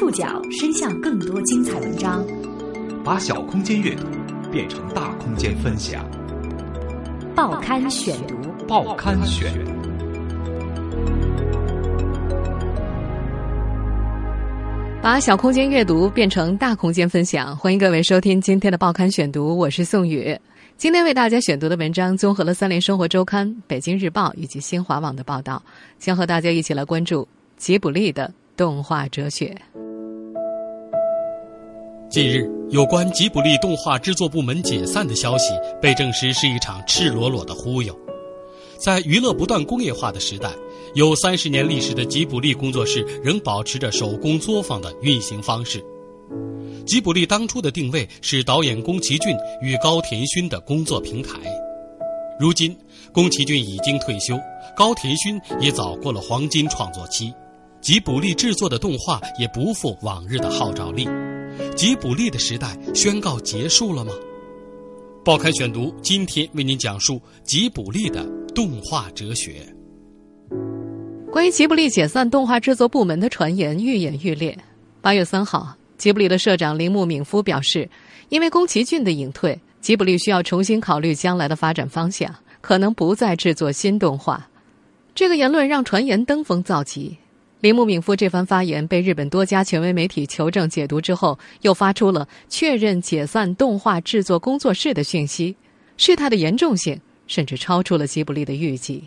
触角伸向更多精彩文章，把小空间阅读变成大空间分享。报刊选读，报刊选。把小空间阅读变成大空间分享，欢迎各位收听今天的报刊选读，我是宋宇。今天为大家选读的文章综合了《三联生活周刊》、《北京日报》以及新华网的报道，将和大家一起来关注吉卜力的动画哲学。近日，有关吉卜力动画制作部门解散的消息被证实是一场赤裸裸的忽悠。在娱乐不断工业化的时代，有三十年历史的吉卜力工作室仍保持着手工作坊的运行方式。吉卜力当初的定位是导演宫崎骏与高田勋的工作平台。如今，宫崎骏已经退休，高田勋也早过了黄金创作期，吉卜力制作的动画也不复往日的号召力。吉卜力的时代宣告结束了吗？报刊选读今天为您讲述吉卜力的动画哲学。关于吉卜力解散动画制作部门的传言愈演愈烈。八月三号，吉卜力的社长铃木敏夫表示，因为宫崎骏的隐退，吉卜力需要重新考虑将来的发展方向，可能不再制作新动画。这个言论让传言登峰造极。铃木敏夫这番发言被日本多家权威媒体求证解读之后，又发出了确认解散动画制作工作室的讯息。事态的严重性甚至超出了吉卜力的预计。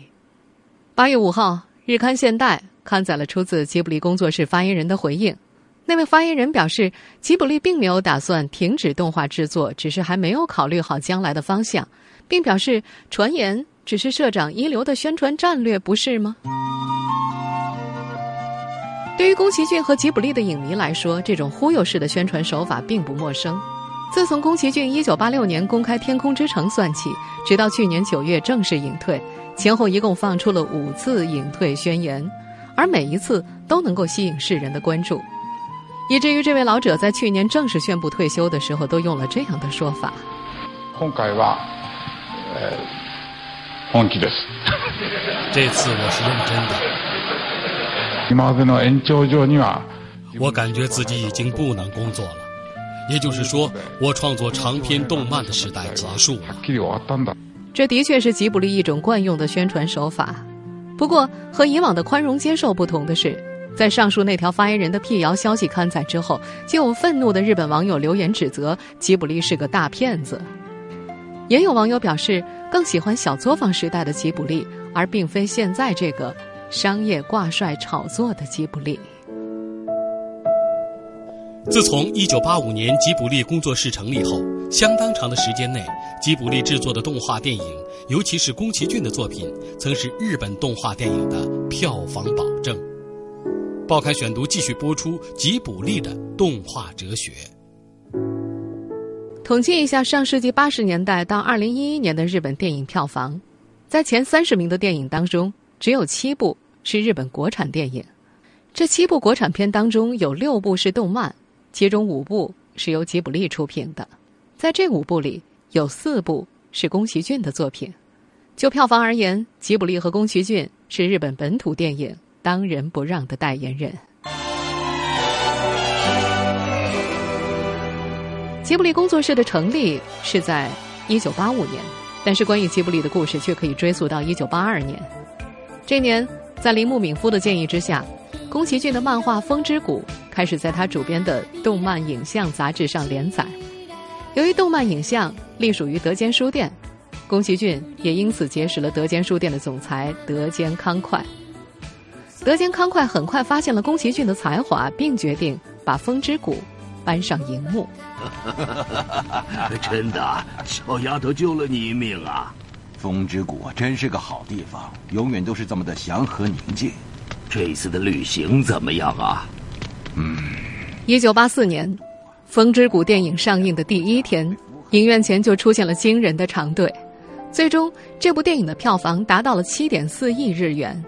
八月五号，日刊现代刊载了出自吉卜力工作室发言人的回应。那位发言人表示，吉卜力并没有打算停止动画制作，只是还没有考虑好将来的方向，并表示传言只是社长一流的宣传战略，不是吗？对于宫崎骏和吉卜力的影迷来说，这种忽悠式的宣传手法并不陌生。自从宫崎骏1986年公开《天空之城》算起，直到去年9月正式隐退，前后一共放出了五次隐退宣言，而每一次都能够吸引世人的关注，以至于这位老者在去年正式宣布退休的时候，都用了这样的说法：“今回は，呃，本気です。这次我是认真的。” ”我感觉自己已经不能工作了，也就是说，我创作长篇动漫的时代结束了。这的确是吉卜力一种惯用的宣传手法。不过，和以往的宽容接受不同的是，在上述那条发言人的辟谣消息刊载之后，就有愤怒的日本网友留言指责吉卜力是个大骗子。也有网友表示，更喜欢小作坊时代的吉卜力，而并非现在这个。商业挂帅炒作的吉卜力。自从1985年吉卜力工作室成立后，相当长的时间内，吉卜力制作的动画电影，尤其是宫崎骏的作品，曾是日本动画电影的票房保证。报刊选读继续播出吉卜力的动画哲学。统计一下上世纪八十年代到二零一一年的日本电影票房，在前三十名的电影当中，只有七部。是日本国产电影，这七部国产片当中有六部是动漫，其中五部是由吉卜力出品的。在这五部里，有四部是宫崎骏的作品。就票房而言，吉卜力和宫崎骏是日本本土电影当仁不让的代言人。吉卜力工作室的成立是在一九八五年，但是关于吉卜力的故事却可以追溯到一九八二年。这年。在铃木敏夫的建议之下，宫崎骏的漫画《风之谷》开始在他主编的动漫影像杂志上连载。由于动漫影像隶属于德间书店，宫崎骏也因此结识了德间书店的总裁德间康快。德间康快很快发现了宫崎骏的才华，并决定把《风之谷》搬上荧幕。真的，小丫头救了你一命啊！风之谷真是个好地方，永远都是这么的祥和宁静。这次的旅行怎么样啊？嗯，一九八四年，《风之谷》电影上映的第一天，影院前就出现了惊人的长队。最终，这部电影的票房达到了七点四亿日元，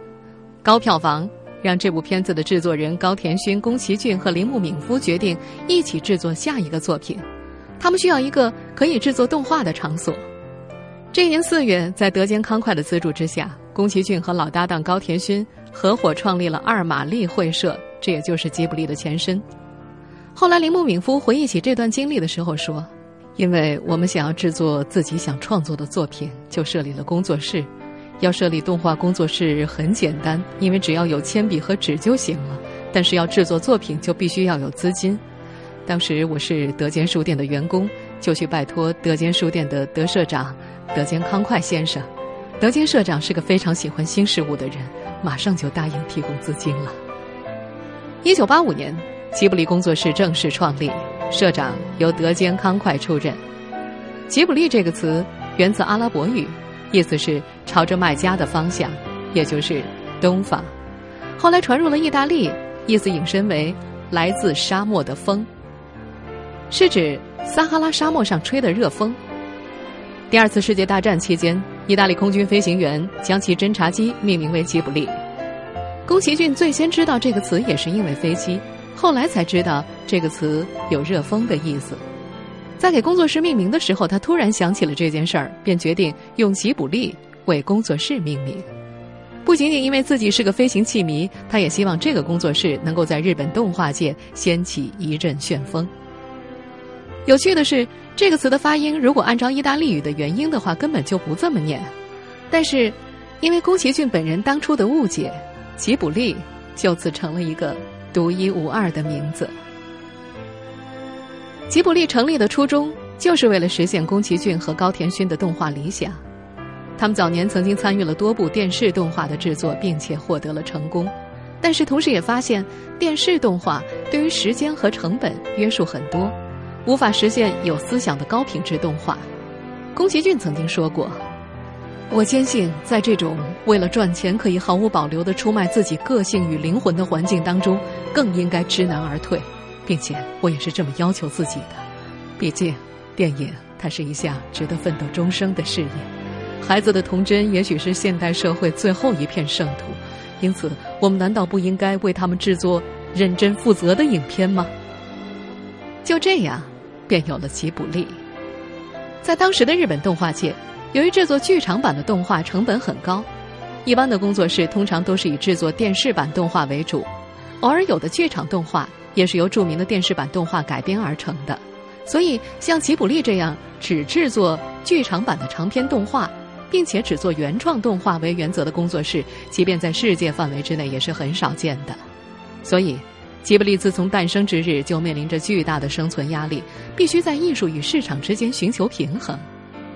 高票房让这部片子的制作人高田勋、宫崎骏和铃木敏夫决定一起制作下一个作品。他们需要一个可以制作动画的场所。这年四月，在德间康快的资助之下，宫崎骏和老搭档高田勋合伙创立了二马利会社，这也就是吉卜力的前身。后来，铃木敏夫回忆起这段经历的时候说：“因为我们想要制作自己想创作的作品，就设立了工作室。要设立动画工作室很简单，因为只要有铅笔和纸就行了。但是要制作作品，就必须要有资金。当时我是德间书店的员工，就去拜托德间书店的德社长德间康快先生。德间社长是个非常喜欢新事物的人，马上就答应提供资金了。一九八五年。”吉卜力工作室正式创立，社长由德间康快出任。吉卜力这个词源自阿拉伯语，意思是朝着麦加的方向，也就是东方。后来传入了意大利，意思引申为来自沙漠的风，是指撒哈拉沙漠上吹的热风。第二次世界大战期间，意大利空军飞行员将其侦察机命名为吉卜力。宫崎骏最先知道这个词，也是因为飞机。后来才知道这个词有热风的意思，在给工作室命名的时候，他突然想起了这件事儿，便决定用吉卜力为工作室命名。不仅仅因为自己是个飞行器迷，他也希望这个工作室能够在日本动画界掀起一阵旋风。有趣的是，这个词的发音如果按照意大利语的原音的话，根本就不这么念。但是，因为宫崎骏本人当初的误解，吉卜力就此成了一个。独一无二的名字。吉卜力成立的初衷就是为了实现宫崎骏和高田勋的动画理想。他们早年曾经参与了多部电视动画的制作，并且获得了成功。但是，同时也发现电视动画对于时间和成本约束很多，无法实现有思想的高品质动画。宫崎骏曾经说过。我坚信，在这种为了赚钱可以毫无保留的出卖自己个性与灵魂的环境当中，更应该知难而退，并且我也是这么要求自己的。毕竟，电影它是一项值得奋斗终生的事业，孩子的童真也许是现代社会最后一片圣土，因此，我们难道不应该为他们制作认真负责的影片吗？就这样，便有了吉卜力。在当时的日本动画界。由于制作剧场版的动画成本很高，一般的工作室通常都是以制作电视版动画为主，偶尔有的剧场动画也是由著名的电视版动画改编而成的。所以，像吉卜力这样只制作剧场版的长篇动画，并且只做原创动画为原则的工作室，即便在世界范围之内也是很少见的。所以，吉卜力自从诞生之日就面临着巨大的生存压力，必须在艺术与市场之间寻求平衡。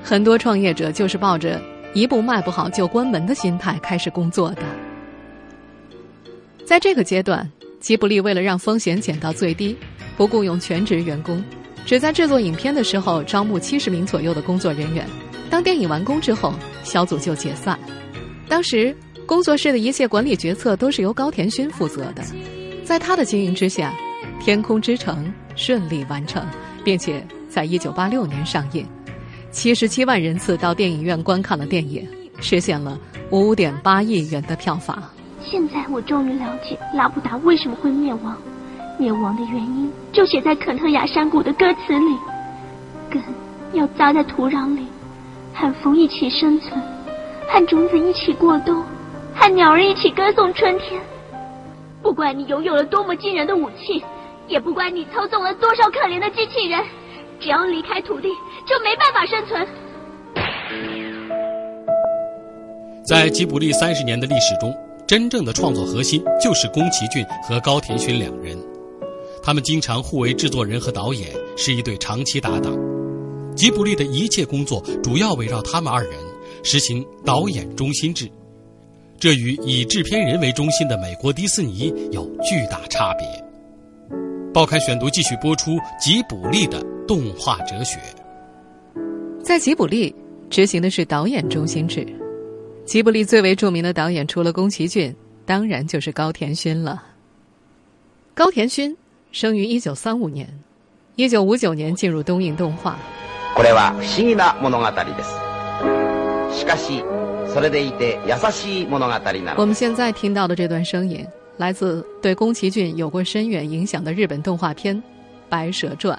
很多创业者就是抱着一部卖不好就关门的心态开始工作的。在这个阶段，吉卜力为了让风险减到最低，不雇佣全职员工，只在制作影片的时候招募七十名左右的工作人员。当电影完工之后，小组就解散。当时工作室的一切管理决策都是由高田勋负责的，在他的经营之下，《天空之城》顺利完成，并且在一九八六年上映。七十七万人次到电影院观看了电影，实现了五点八亿元的票房。现在我终于了解拉布达为什么会灭亡，灭亡的原因就写在肯特亚山谷的歌词里：根要扎在土壤里，和风一起生存，和种子一起过冬，和鸟儿一起歌颂春天。不管你拥有了多么惊人的武器，也不管你操纵了多少可怜的机器人。只要离开土地，就没办法生存。在吉卜力三十年的历史中，真正的创作核心就是宫崎骏和高田勋两人，他们经常互为制作人和导演，是一对长期搭档。吉卜力的一切工作主要围绕他们二人，实行导演中心制，这与以制片人为中心的美国迪士尼有巨大差别。报刊选读继续播出吉卜力的。动画哲学，在吉卜力执行的是导演中心制。吉卜力最为著名的导演，除了宫崎骏，当然就是高田勋了。高田勋生于一九三五年，一九五九年进入东映动画。これは不思議な物語です。しかし、 それでいて優しい物語な我们现在听到的这段声音，来自对宫崎骏有过深远影响的日本动画片《白蛇传》。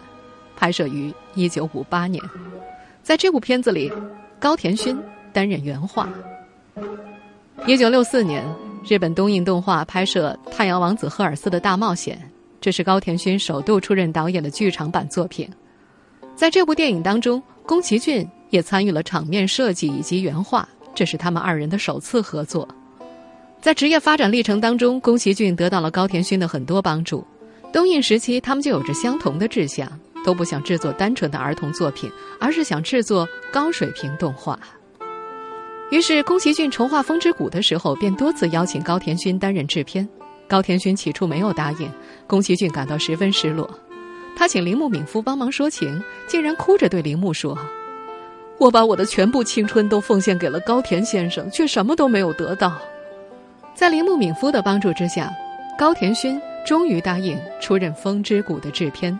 拍摄于一九五八年，在这部片子里，高田勋担任原画。一九六四年，日本东映动画拍摄《太阳王子赫尔斯的大冒险》， 这是高田勋首度出任导演的剧场版作品。在这部电影当中，宫崎骏也参与了场面设计以及原画， 这是他们二人的首次合作。在职业发展历程当中，宫崎骏得到了高田勋的很多帮助。东映时期，他们就有着相同的志向，都不想制作单纯的儿童作品，而是想制作高水平动画。于是，宫崎骏筹划《风之谷》的时候，便多次邀请高田勋担任制片。高田勋起初没有答应，宫崎骏感到十分失落。他请铃木敏夫帮忙说情，竟然哭着对铃木说：“我把我的全部青春都奉献给了高田先生，却什么都没有得到。”在铃木敏夫的帮助之下，高田勋终于答应出任《风之谷》的制片。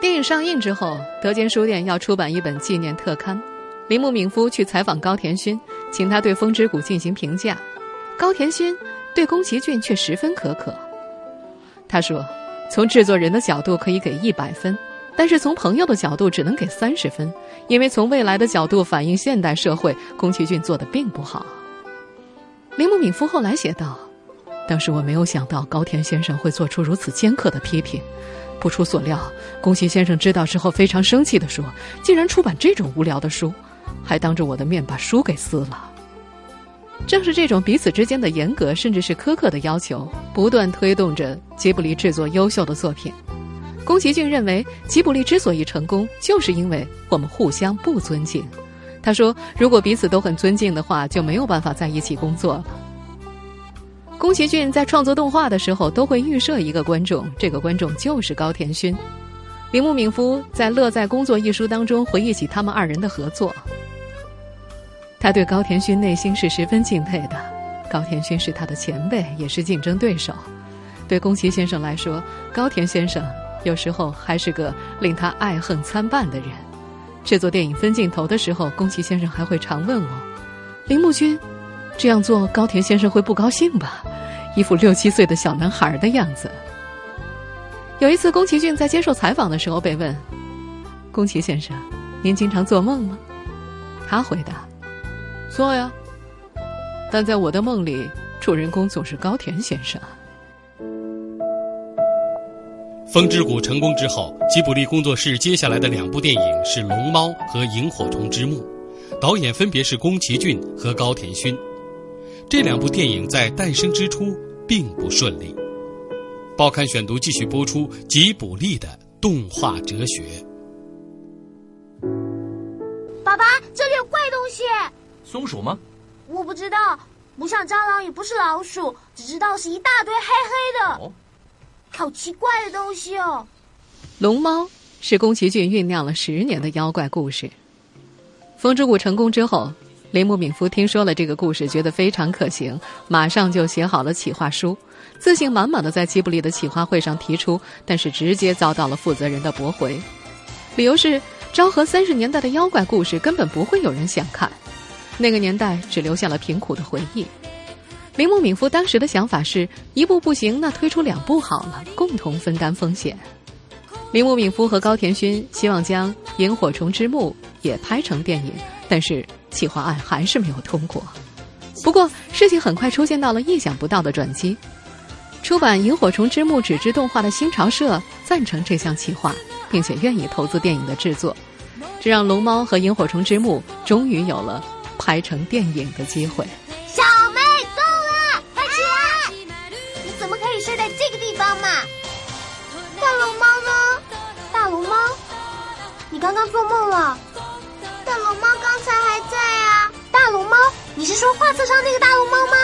电影上映之后，德间书店要出版一本纪念特刊，铃木敏夫去采访高田勋，请他对《风之谷》进行评价。高田勋对宫崎骏却十分苛刻，他说：“从制作人的角度可以给一百分，但是从朋友的角度只能给三十分，因为从未来的角度反映现代社会，宫崎骏做的并不好。”铃木敏夫后来写道：“当时我没有想到高田先生会做出如此尖刻的批评。不出所料，宫崎先生知道之后非常生气地说：‘竟然出版这种无聊的书，还当着我的面把书给撕了。’正是这种彼此之间的严格甚至是苛刻的要求，不断推动着吉卜力制作优秀的作品。宫崎骏认为，吉卜力之所以成功，就是因为我们互相不尊敬。”他说：“如果彼此都很尊敬的话，就没有办法在一起工作了。”宫崎骏在创作动画的时候，都会预设一个观众，这个观众就是高田勋。铃木敏夫在《乐在工作》一书当中回忆起他们二人的合作，他对高田勋内心是十分敬佩的。高田勋是他的前辈，也是竞争对手。对宫崎先生来说，高田先生有时候还是个令他爱恨参半的人。制作电影分镜头的时候，宫崎先生还会常问我：“铃木君，这样做高田先生会不高兴吧？”一副六七岁的小男孩的样子。有一次，宫崎骏在接受采访的时候被问：“宫崎先生，您经常做梦吗？”他回答：“做呀，但在我的梦里，主人公总是高田先生。”《风之谷》成功之后，吉卜力工作室接下来的两部电影是《龙猫》和《萤火虫之墓》，导演分别是宫崎骏和高田勋。这两部电影在诞生之初并不顺利。报刊选读继续播出吉卜力的动画哲学。爸爸，这里有怪东西。松鼠吗？我不知道，不像蟑螂，也不是老鼠，只知道是一大堆黑黑的。哦。好奇怪的东西哦！龙猫是宫崎骏酝酿了十年的妖怪故事。风之谷成功之后，铃木敏夫听说了这个故事，觉得非常可行，马上就写好了企划书，自信满满的在吉卜力的企划会上提出，但是直接遭到了负责人的驳回，理由是昭和三十年代的妖怪故事根本不会有人想看，那个年代只留下了贫苦的回忆。铃木敏夫当时的想法是一部不行，那推出两部好了，共同分担风险。铃木敏夫和高田勋希望将《萤火虫之墓》也拍成电影，但是企划案还是没有通过。不过事情很快出现到了意想不到的转机，出版《萤火虫之墓》纸质动画的新潮社赞成这项企划，并且愿意投资电影的制作，这让《龙猫》和《萤火虫之墓》终于有了拍成电影的机会。刚刚做梦了，大龙猫刚才还在啊！大龙猫，你是说画册上那个大龙猫吗？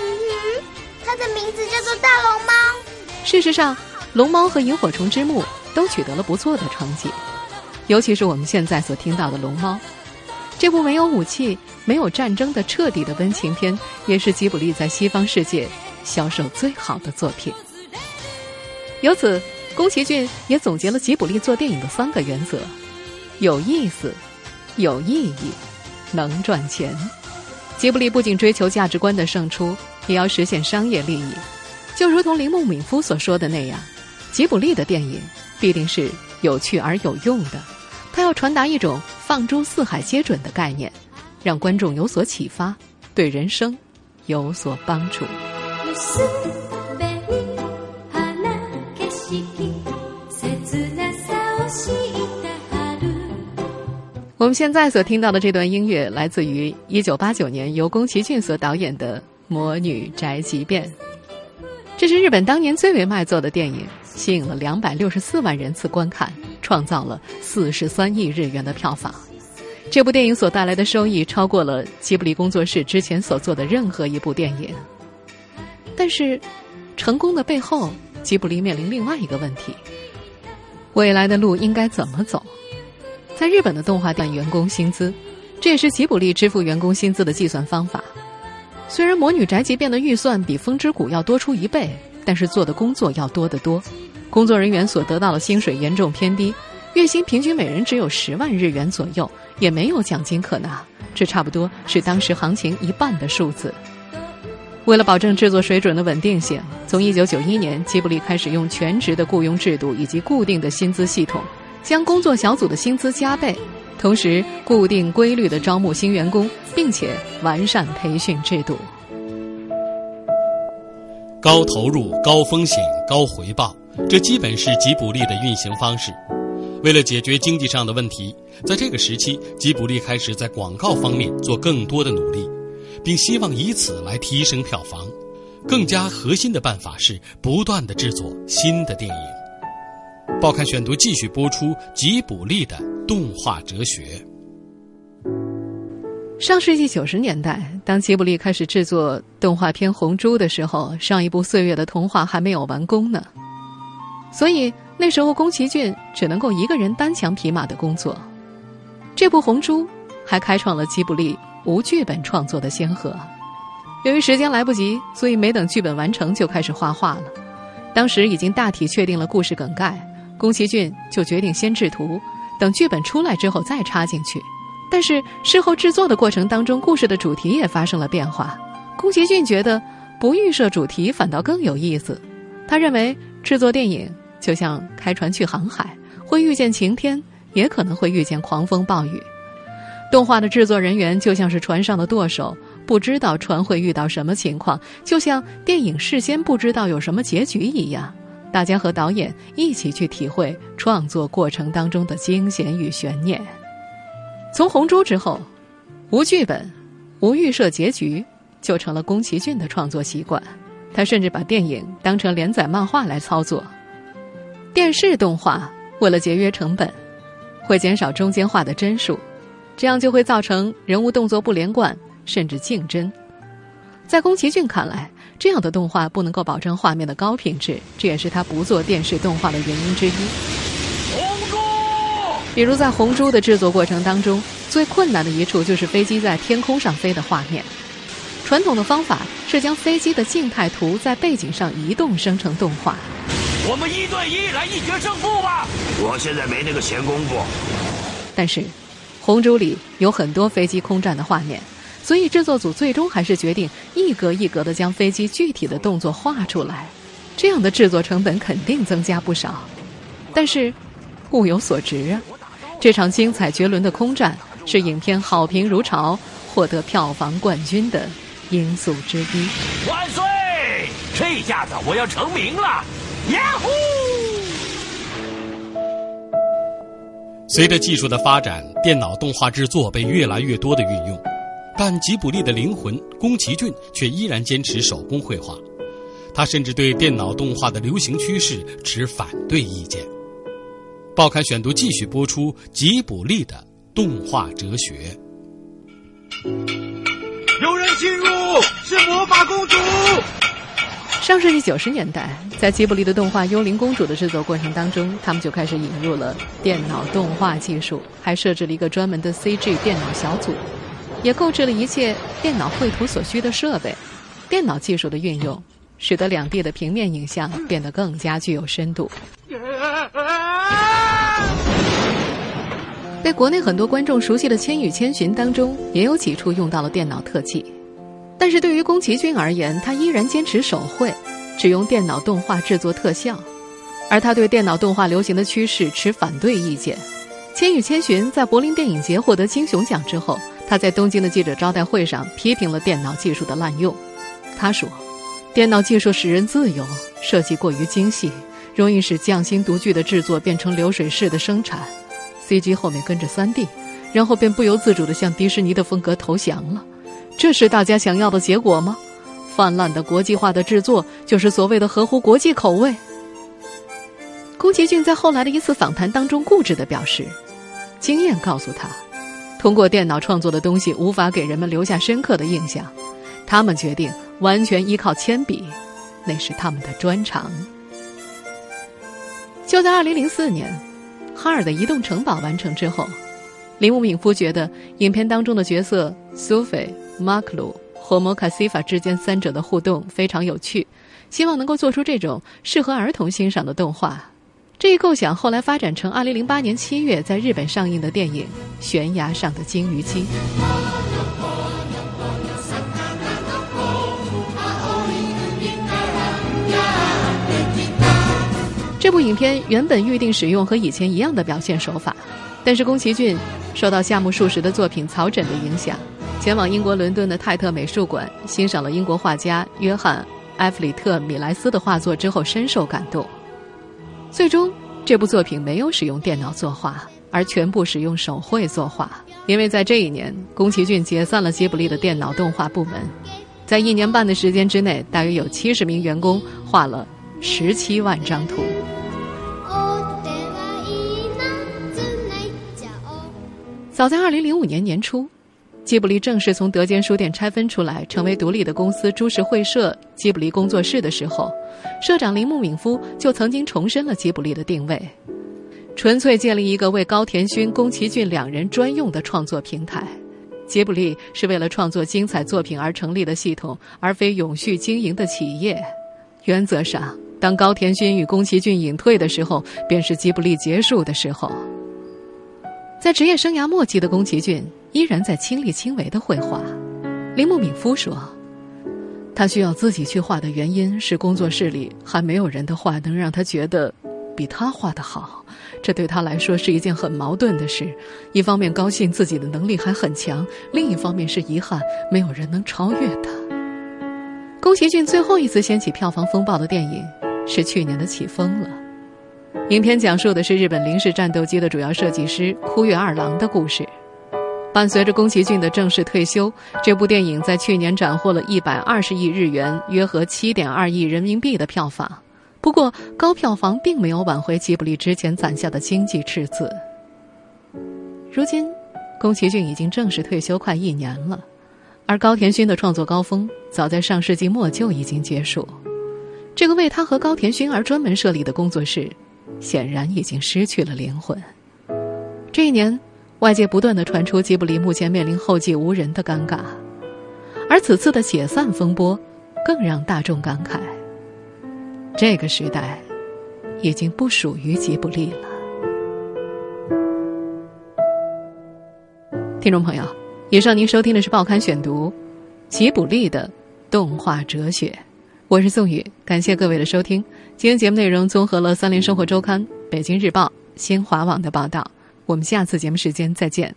嗯哼，它的名字叫做大龙猫。事实上，龙猫和萤火虫之墓都取得了不错的成绩，尤其是我们现在所听到的龙猫，这部没有武器、没有战争的彻底的温情片，也是吉卜力在西方世界销售最好的作品。由此，宫崎骏也总结了吉卜力做电影的三个原则。有意思，有意义，能赚钱。吉卜力不仅追求价值观的胜出，也要实现商业利益。就如同铃木敏夫所说的那样，吉卜力的电影必定是有趣而有用的。他要传达一种“放诸四海皆准”的概念，让观众有所启发，对人生有所帮助。我们现在所听到的这段音乐来自于1989年由宫崎骏所导演的《魔女宅急便》，这是日本当年最为卖座的电影，吸引了264万人次观看，创造了43亿日元的票房。这部电影所带来的收益超过了吉卜力工作室之前所做的任何一部电影。但是，成功的背后，吉卜力面临另外一个问题：未来的路应该怎么走？在日本的动画店员工薪资，这也是吉卜力支付员工薪资的计算方法。虽然《魔女宅急便》的预算比《风之谷》要多出一倍，但是做的工作要多得多，工作人员所得到的薪水严重偏低，月薪平均每人只有十万日元左右，也没有奖金可拿，这差不多是当时行情一半的数字。为了保证制作水准的稳定性，从1991年，吉卜力开始用全职的雇佣制度以及固定的薪资系统。将工作小组的薪资加倍，同时固定规律的招募新员工，并且完善培训制度。高投入、高风险、高回报，这基本是吉卜力的运行方式。为了解决经济上的问题，在这个时期，吉卜力开始在广告方面做更多的努力，并希望以此来提升票房。更加核心的办法是不断的制作新的电影。报刊选读继续播出吉卜力的动画哲学。上世纪九十年代，当吉卜力开始制作动画片《红猪》的时候，上一部《岁月的童话》还没有完工呢。所以那时候，宫崎骏只能够一个人单枪匹马的工作。这部《红猪》还开创了吉卜力无剧本创作的先河。由于时间来不及，所以没等剧本完成就开始画画了。当时已经大体确定了故事梗概。宫崎骏就决定先制图，等剧本出来之后再插进去。但是事后制作的过程当中，故事的主题也发生了变化。宫崎骏觉得不预设主题反倒更有意思。他认为制作电影就像开船去航海，会遇见晴天，也可能会遇见狂风暴雨。动画的制作人员就像是船上的舵手，不知道船会遇到什么情况，就像电影事先不知道有什么结局一样。大家和导演一起去体会创作过程当中的惊险与悬念。从《红猪》之后，无剧本、无预设结局就成了宫崎骏的创作习惯。他甚至把电影当成连载漫画来操作。电视动画为了节约成本，会减少中间画的帧数，这样就会造成人物动作不连贯，甚至竞争。在宫崎骏看来，这样的动画不能够保证画面的高品质，这也是他不做电视动画的原因之一。红猪，比如在《红猪》的制作过程当中，最困难的一处就是飞机在天空上飞的画面。传统的方法是将飞机的静态图在背景上移动生成动画。我们一对一来一决胜负吧！我现在没那个闲工夫。但是，《红猪》里有很多飞机空战的画面。所以制作组最终还是决定一格一格的将飞机具体的动作画出来，这样的制作成本肯定增加不少。但是物有所值啊！这场精彩绝伦的空战是影片好评如潮、获得票房冠军的因素之一。万岁！这下子我要成名了！呀呼！随着技术的发展，电脑动画制作被越来越多的运用。但吉卜力的灵魂宫崎骏却依然坚持手工绘画，他甚至对电脑动画的流行趋势持反对意见。报刊选读继续播出吉卜力的动画哲学。有人进入，是魔法公主。上世纪九十年代，在吉卜力的动画《幽灵公主》的制作过程当中，他们就开始引入了电脑动画技术，还设置了一个专门的 CG 电脑小组。也购置了一切电脑绘图所需的设备，电脑技术的运用，使得两地的平面影像变得更加具有深度。被国内很多观众熟悉的《千与千寻》当中，也有几处用到了电脑特技。但是对于宫崎骏而言，他依然坚持手绘，只用电脑动画制作特效，而他对电脑动画流行的趋势持反对意见。《千与千寻》在柏林电影节获得金熊奖之后。他在东京的记者招待会上批评了电脑技术的滥用。他说：“电脑技术使人自由，设计过于精细，容易使匠心独具的制作变成流水式的生产。CG 后面跟着 3D，然后便不由自主地向迪士尼的风格投降了。这是大家想要的结果吗？泛滥的国际化的制作就是所谓的合乎国际口味。宫崎骏在后来的一次访谈当中固执地表示，经验告诉他，通过电脑创作的东西无法给人们留下深刻的印象，他们决定完全依靠铅笔，那是他们的专长。就在二零零四年，哈尔的《移动城堡》完成之后，林姆敏夫觉得影片当中的角色苏菲、马克鲁和摩卡西法之间三者的互动非常有趣，希望能够做出这种适合儿童欣赏的动画。这一构想后来发展成二零零八年七月在日本上映的电影《悬崖上的金鱼姬》。这部影片原本预定使用和以前一样的表现手法，但是宫崎骏受到夏目漱石的作品《草枕》的影响，前往英国伦敦的泰特美术馆欣赏了英国画家约翰·埃弗里特·米莱斯的画作之后，深受感动。最终，这部作品没有使用电脑作画，而全部使用手绘作画。因为在这一年，宫崎骏解散了吉卜力的电脑动画部门，在一年半的时间之内，大约有七十名员工画了十七万张图。早在二零零五年年初，吉卜力正式从德间书店拆分出来，成为独立的公司——株式会社吉卜力工作室的时候，社长铃木敏夫就曾经重申了吉卜力的定位：纯粹建立一个为高田勋、宫崎骏两人专用的创作平台。吉卜力是为了创作精彩作品而成立的系统，而非永续经营的企业。原则上，当高田勋与宫崎骏隐退的时候，便是吉卜力结束的时候。在职业生涯末期的宫崎骏依然在亲力亲为的绘画。铃木敏夫说：“他需要自己去画的原因是工作室里还没有人的画能让他觉得比他画的好，这对他来说是一件很矛盾的事。一方面高兴自己的能力还很强，另一方面是遗憾没有人能超越他。”宫崎骏最后一次掀起票房风暴的电影是去年的《起风了》。影片讲述的是日本零式战斗机的主要设计师枯月二郎的故事。伴随着宫崎骏的正式退休，这部电影在去年斩获了一百二十亿日元（约合七点二亿人民币）的票房。不过，高票房并没有挽回吉卜力之前攒下的经济赤字。如今，宫崎骏已经正式退休快一年了，而高田勋的创作高峰早在上世纪末就已经结束。这个为他和高田勋而专门设立的工作室。显然已经失去了灵魂。这一年，外界不断的传出吉卜力目前面临后继无人的尴尬，而此次的解散风波，更让大众感慨：这个时代已经不属于吉卜力了。听众朋友，以上您收听的是《报刊选读》，吉卜力的动画哲学。我是宋宇，感谢各位的收听。今天节目内容综合了《三联生活周刊》、《北京日报》、新华网的报道。我们下次节目时间再见。